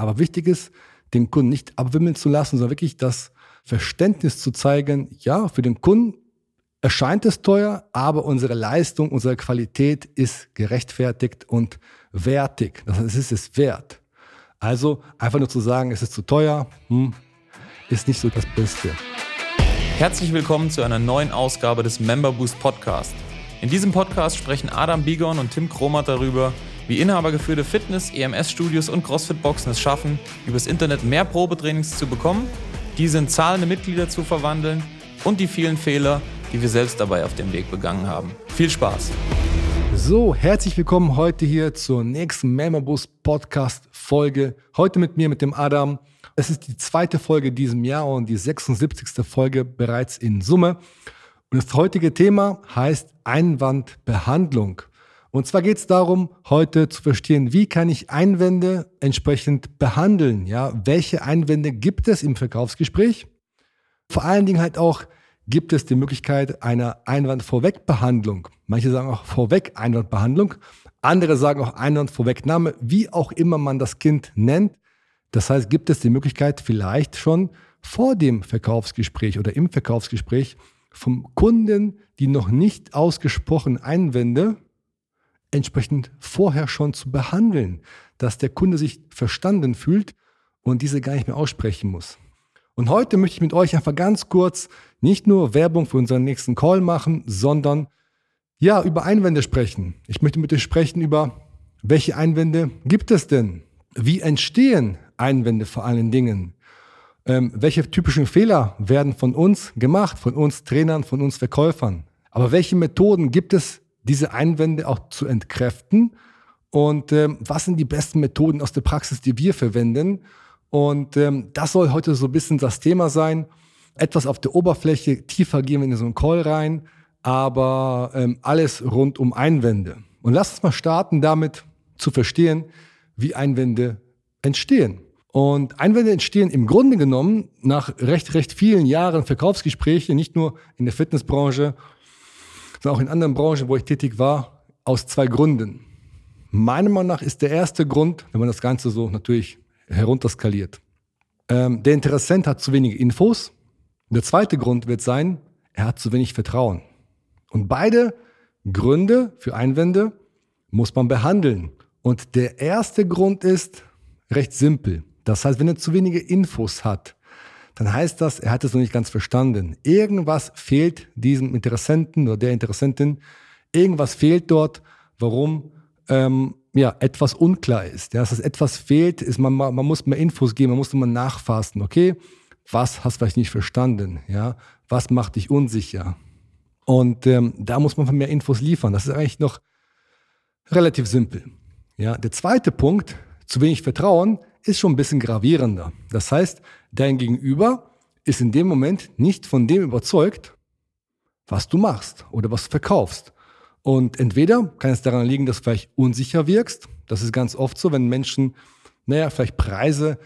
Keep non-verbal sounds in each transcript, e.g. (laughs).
Aber wichtig ist, den Kunden nicht abwimmeln zu lassen, sondern wirklich das Verständnis zu zeigen, ja, für den Kunden erscheint es teuer, aber unsere Leistung, unsere Qualität ist gerechtfertigt und wertig. Das heißt, es ist es wert. Also einfach nur zu sagen, es ist zu teuer, hm, ist nicht so das Beste. Herzlich willkommen zu einer neuen Ausgabe des Member Boost Podcast. In diesem Podcast sprechen Adam Bigon und Tim Kromat darüber, wie inhabergeführte Fitness-, EMS-Studios und CrossFit-Boxen es schaffen, übers Internet mehr Probetrainings zu bekommen, diese in zahlende Mitglieder zu verwandeln und die vielen Fehler, die wir selbst dabei auf dem Weg begangen haben. Viel Spaß! So, herzlich willkommen heute hier zur nächsten Memberbus Podcast Folge. Heute mit mir, mit dem Adam. Es ist die zweite Folge diesem Jahr und die 76. Folge bereits in Summe. Und das heutige Thema heißt Einwandbehandlung. Und zwar geht es darum, heute zu verstehen, wie kann ich Einwände entsprechend behandeln? Ja, welche Einwände gibt es im Verkaufsgespräch? Vor allen Dingen halt auch, gibt es die Möglichkeit einer Einwandvorwegbehandlung. Manche sagen auch vorweg Einwandbehandlung. Andere sagen auch Einwandvorwegnahme, wie auch immer man das Kind nennt. Das heißt, gibt es die Möglichkeit vielleicht schon vor dem Verkaufsgespräch oder im Verkaufsgespräch vom Kunden die noch nicht ausgesprochenen Einwände entsprechend vorher schon zu behandeln, dass der Kunde sich verstanden fühlt und diese gar nicht mehr aussprechen muss. Und heute möchte ich mit euch einfach ganz kurz nicht nur Werbung für unseren nächsten Call machen, sondern ja, über Einwände sprechen. Ich möchte mit euch sprechen über, welche Einwände gibt es denn? Wie entstehen Einwände vor allen Dingen? Ähm, welche typischen Fehler werden von uns gemacht, von uns Trainern, von uns Verkäufern? Aber welche Methoden gibt es, diese Einwände auch zu entkräften. Und ähm, was sind die besten Methoden aus der Praxis, die wir verwenden? Und ähm, das soll heute so ein bisschen das Thema sein. Etwas auf der Oberfläche, tiefer gehen wir in so einen Call rein, aber ähm, alles rund um Einwände. Und lass uns mal starten damit zu verstehen, wie Einwände entstehen. Und Einwände entstehen im Grunde genommen nach recht, recht vielen Jahren Verkaufsgespräche, nicht nur in der Fitnessbranche, sondern auch in anderen Branchen, wo ich tätig war, aus zwei Gründen. Meiner Meinung nach ist der erste Grund, wenn man das Ganze so natürlich herunterskaliert, ähm, der Interessent hat zu wenige Infos. Der zweite Grund wird sein, er hat zu wenig Vertrauen. Und beide Gründe für Einwände muss man behandeln. Und der erste Grund ist recht simpel. Das heißt, wenn er zu wenige Infos hat, dann heißt das, er hat es noch nicht ganz verstanden. Irgendwas fehlt diesem Interessenten oder der Interessentin. Irgendwas fehlt dort, warum ähm, ja, etwas unklar ist. Ja, dass etwas fehlt, ist man, man muss mehr Infos geben, man muss immer nachfassen. Okay, was hast du vielleicht nicht verstanden? Ja, was macht dich unsicher? Und ähm, da muss man mehr Infos liefern. Das ist eigentlich noch relativ simpel. Ja, der zweite Punkt, zu wenig Vertrauen, ist schon ein bisschen gravierender. Das heißt, dein Gegenüber ist in dem Moment nicht von dem überzeugt, was du machst oder was du verkaufst. Und entweder kann es daran liegen, dass du vielleicht unsicher wirkst. Das ist ganz oft so, wenn Menschen, naja, vielleicht Preise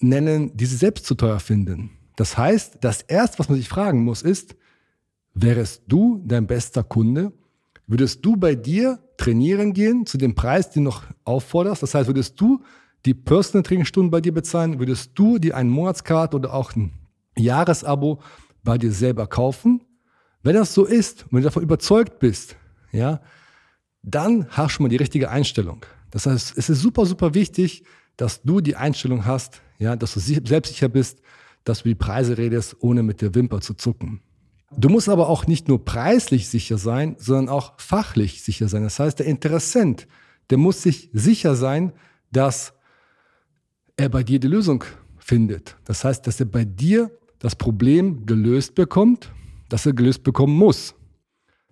nennen, die sie selbst zu teuer finden. Das heißt, das erste, was man sich fragen muss, ist, wärest du dein bester Kunde? Würdest du bei dir trainieren gehen zu dem Preis, den du noch aufforderst? Das heißt, würdest du die Personal Training Stunden bei dir bezahlen, würdest du dir einen Monatskarte oder auch ein Jahresabo bei dir selber kaufen? Wenn das so ist, wenn du davon überzeugt bist, ja, dann hast du schon mal die richtige Einstellung. Das heißt, es ist super, super wichtig, dass du die Einstellung hast, ja, dass du selbstsicher bist, dass du die Preise redest, ohne mit der Wimper zu zucken. Du musst aber auch nicht nur preislich sicher sein, sondern auch fachlich sicher sein. Das heißt, der Interessent, der muss sich sicher sein, dass er bei dir die Lösung findet. Das heißt, dass er bei dir das Problem gelöst bekommt, das er gelöst bekommen muss.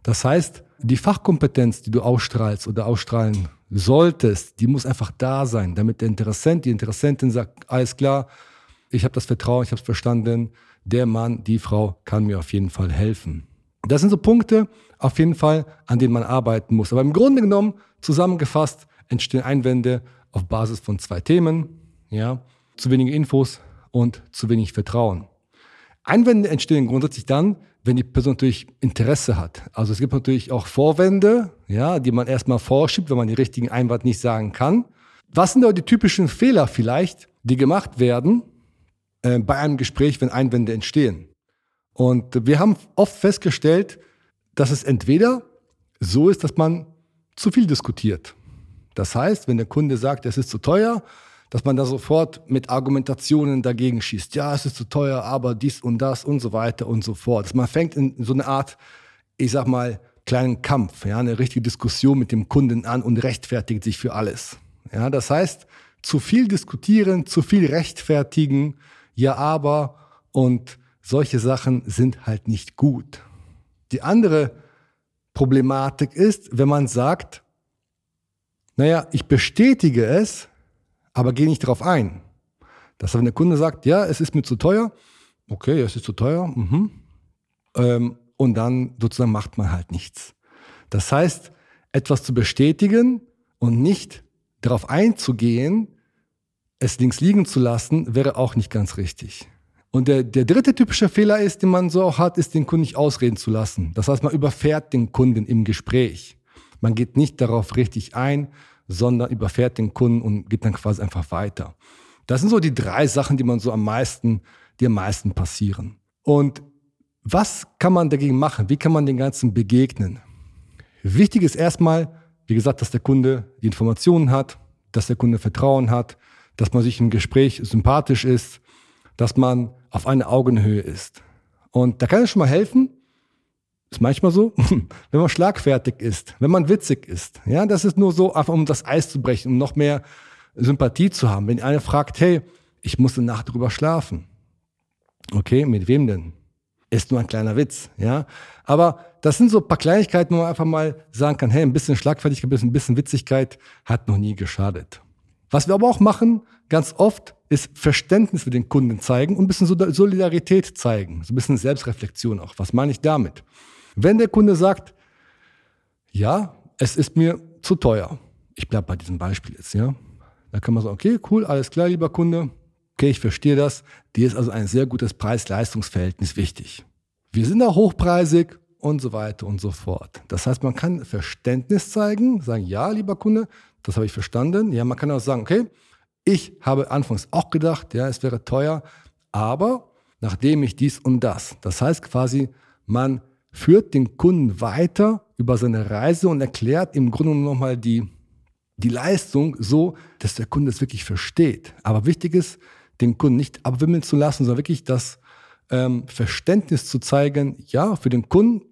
Das heißt, die Fachkompetenz, die du ausstrahlst oder ausstrahlen solltest, die muss einfach da sein, damit der Interessent, die Interessentin sagt, alles klar, ich habe das Vertrauen, ich habe es verstanden, der Mann, die Frau kann mir auf jeden Fall helfen. Das sind so Punkte, auf jeden Fall, an denen man arbeiten muss. Aber im Grunde genommen, zusammengefasst, entstehen Einwände auf Basis von zwei Themen ja, zu wenige Infos und zu wenig Vertrauen. Einwände entstehen grundsätzlich dann, wenn die Person natürlich Interesse hat. Also es gibt natürlich auch Vorwände, ja, die man erstmal vorschiebt, wenn man den richtigen Einwand nicht sagen kann. Was sind da die typischen Fehler vielleicht, die gemacht werden äh, bei einem Gespräch, wenn Einwände entstehen. Und wir haben oft festgestellt, dass es entweder so ist, dass man zu viel diskutiert. Das heißt, wenn der Kunde sagt, es ist zu teuer, dass man da sofort mit Argumentationen dagegen schießt. Ja, es ist zu teuer, aber dies und das und so weiter und so fort. Dass man fängt in so eine Art, ich sag mal, kleinen Kampf, ja, eine richtige Diskussion mit dem Kunden an und rechtfertigt sich für alles. Ja, das heißt, zu viel diskutieren, zu viel rechtfertigen, ja, aber und solche Sachen sind halt nicht gut. Die andere Problematik ist, wenn man sagt, naja, ich bestätige es, aber gehe nicht darauf ein. Das heißt, wenn der Kunde sagt, ja, es ist mir zu teuer, okay, es ist zu teuer, mhm. ähm, und dann sozusagen macht man halt nichts. Das heißt, etwas zu bestätigen und nicht darauf einzugehen, es links liegen zu lassen, wäre auch nicht ganz richtig. Und der, der dritte typische Fehler ist, den man so auch hat, ist, den Kunden nicht ausreden zu lassen. Das heißt, man überfährt den Kunden im Gespräch. Man geht nicht darauf richtig ein, sondern überfährt den Kunden und geht dann quasi einfach weiter. Das sind so die drei Sachen, die man so am meisten, die am meisten passieren. Und was kann man dagegen machen? Wie kann man den Ganzen begegnen? Wichtig ist erstmal, wie gesagt, dass der Kunde die Informationen hat, dass der Kunde Vertrauen hat, dass man sich im Gespräch sympathisch ist, dass man auf einer Augenhöhe ist. Und da kann es schon mal helfen, ist manchmal so, (laughs) wenn man schlagfertig ist, wenn man witzig ist. Ja, das ist nur so, einfach um das Eis zu brechen, um noch mehr Sympathie zu haben. Wenn einer fragt, hey, ich muss eine Nacht drüber schlafen. Okay, mit wem denn? Ist nur ein kleiner Witz, ja. Aber das sind so ein paar Kleinigkeiten, wo man einfach mal sagen kann, hey, ein bisschen Schlagfertigkeit, ein bisschen Witzigkeit hat noch nie geschadet. Was wir aber auch machen, ganz oft, ist Verständnis für den Kunden zeigen und ein bisschen Solidarität zeigen. So ein bisschen Selbstreflexion auch. Was meine ich damit? Wenn der Kunde sagt, ja, es ist mir zu teuer. Ich bleibe bei diesem Beispiel jetzt, ja. Da kann man sagen, okay, cool, alles klar, lieber Kunde. Okay, ich verstehe das. Dir ist also ein sehr gutes Preis-Leistungs-Verhältnis wichtig. Wir sind auch hochpreisig und so weiter und so fort. Das heißt, man kann Verständnis zeigen, sagen, ja, lieber Kunde, das habe ich verstanden. Ja, man kann auch sagen, okay, ich habe anfangs auch gedacht, ja, es wäre teuer, aber nachdem ich dies und das, das heißt quasi, man führt den Kunden weiter über seine Reise und erklärt im Grunde nochmal die, die Leistung so, dass der Kunde es wirklich versteht. Aber wichtig ist, den Kunden nicht abwimmeln zu lassen, sondern wirklich das ähm, Verständnis zu zeigen, ja, für den Kunden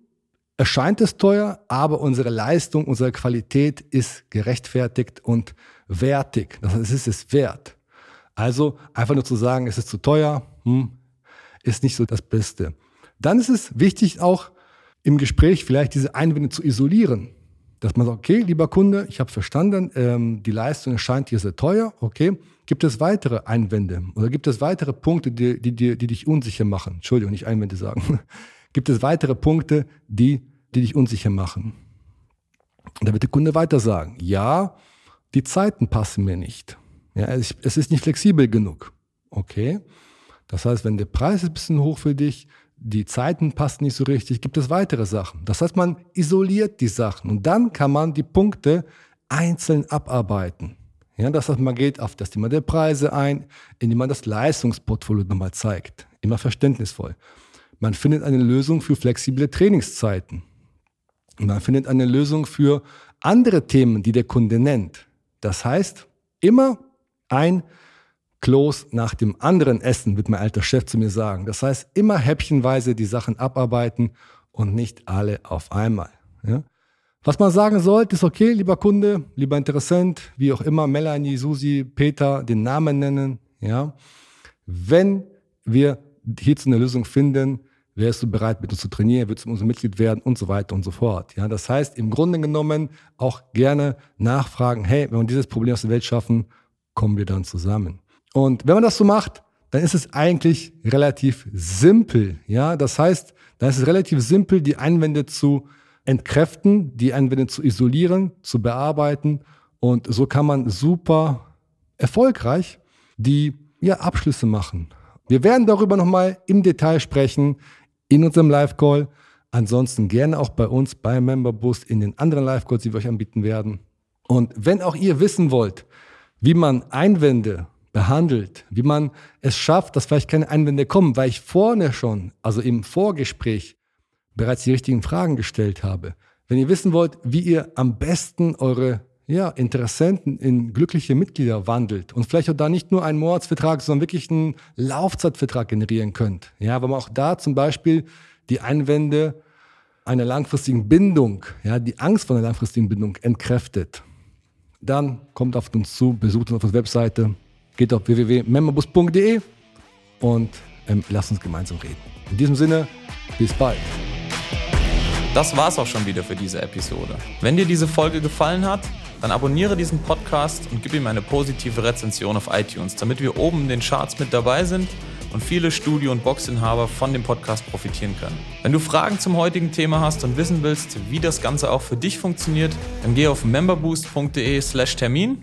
erscheint es teuer, aber unsere Leistung, unsere Qualität ist gerechtfertigt und wertig. Das heißt, es ist es wert. Also einfach nur zu sagen, es ist zu teuer, hm, ist nicht so das Beste. Dann ist es wichtig auch im Gespräch vielleicht diese Einwände zu isolieren. Dass man sagt, okay, lieber Kunde, ich habe verstanden, ähm, die Leistung erscheint hier sehr teuer, okay. Gibt es weitere Einwände oder gibt es weitere Punkte, die, die, die, die dich unsicher machen? Entschuldigung, nicht Einwände sagen. (laughs) gibt es weitere Punkte, die, die dich unsicher machen? Und da wird der Kunde weiter sagen, ja, die Zeiten passen mir nicht. Ja, es, ist nicht flexibel genug. Okay. Das heißt, wenn der Preis ist ein bisschen hoch für dich, die Zeiten passen nicht so richtig, gibt es weitere Sachen. Das heißt, man isoliert die Sachen und dann kann man die Punkte einzeln abarbeiten. Ja, das heißt, man geht auf das Thema der Preise ein, indem man das Leistungsportfolio nochmal zeigt. Immer verständnisvoll. Man findet eine Lösung für flexible Trainingszeiten. Man findet eine Lösung für andere Themen, die der Kunde nennt. Das heißt, immer ein Kloß nach dem anderen essen, wird mein alter Chef zu mir sagen. Das heißt, immer häppchenweise die Sachen abarbeiten und nicht alle auf einmal. Ja? Was man sagen sollte, ist okay, lieber Kunde, lieber Interessent, wie auch immer, Melanie, Susi, Peter, den Namen nennen. Ja? Wenn wir hierzu eine Lösung finden, wärst du bereit, mit uns zu trainieren, würdest du unser Mitglied werden und so weiter und so fort. Ja, das heißt, im Grunde genommen auch gerne nachfragen, hey, wenn wir dieses Problem aus der Welt schaffen, kommen wir dann zusammen. Und wenn man das so macht, dann ist es eigentlich relativ simpel. Ja, das heißt, dann ist es relativ simpel, die Einwände zu entkräften, die Einwände zu isolieren, zu bearbeiten. Und so kann man super erfolgreich die ja, Abschlüsse machen. Wir werden darüber nochmal im Detail sprechen in unserem Live-Call. Ansonsten gerne auch bei uns bei Memberboost in den anderen Live-Calls, die wir euch anbieten werden. Und wenn auch ihr wissen wollt, wie man Einwände behandelt, wie man es schafft, dass vielleicht keine Einwände kommen, weil ich vorne schon, also im Vorgespräch, bereits die richtigen Fragen gestellt habe. Wenn ihr wissen wollt, wie ihr am besten eure ja, Interessenten in glückliche Mitglieder wandelt und vielleicht auch da nicht nur einen Monatsvertrag, sondern wirklich einen Laufzeitvertrag generieren könnt. Ja, weil man auch da zum Beispiel die Einwände einer langfristigen Bindung, ja, die Angst vor einer langfristigen Bindung entkräftet. Dann kommt auf uns zu, besucht uns auf der Webseite, geht auf www.memberbus.de und ähm, lasst uns gemeinsam reden. In diesem Sinne, bis bald. Das war's auch schon wieder für diese Episode. Wenn dir diese Folge gefallen hat, dann abonniere diesen Podcast und gib ihm eine positive Rezension auf iTunes, damit wir oben in den Charts mit dabei sind und viele Studio- und Boxinhaber von dem Podcast profitieren können. Wenn du Fragen zum heutigen Thema hast und wissen willst, wie das Ganze auch für dich funktioniert, dann geh auf memberboost.de/termin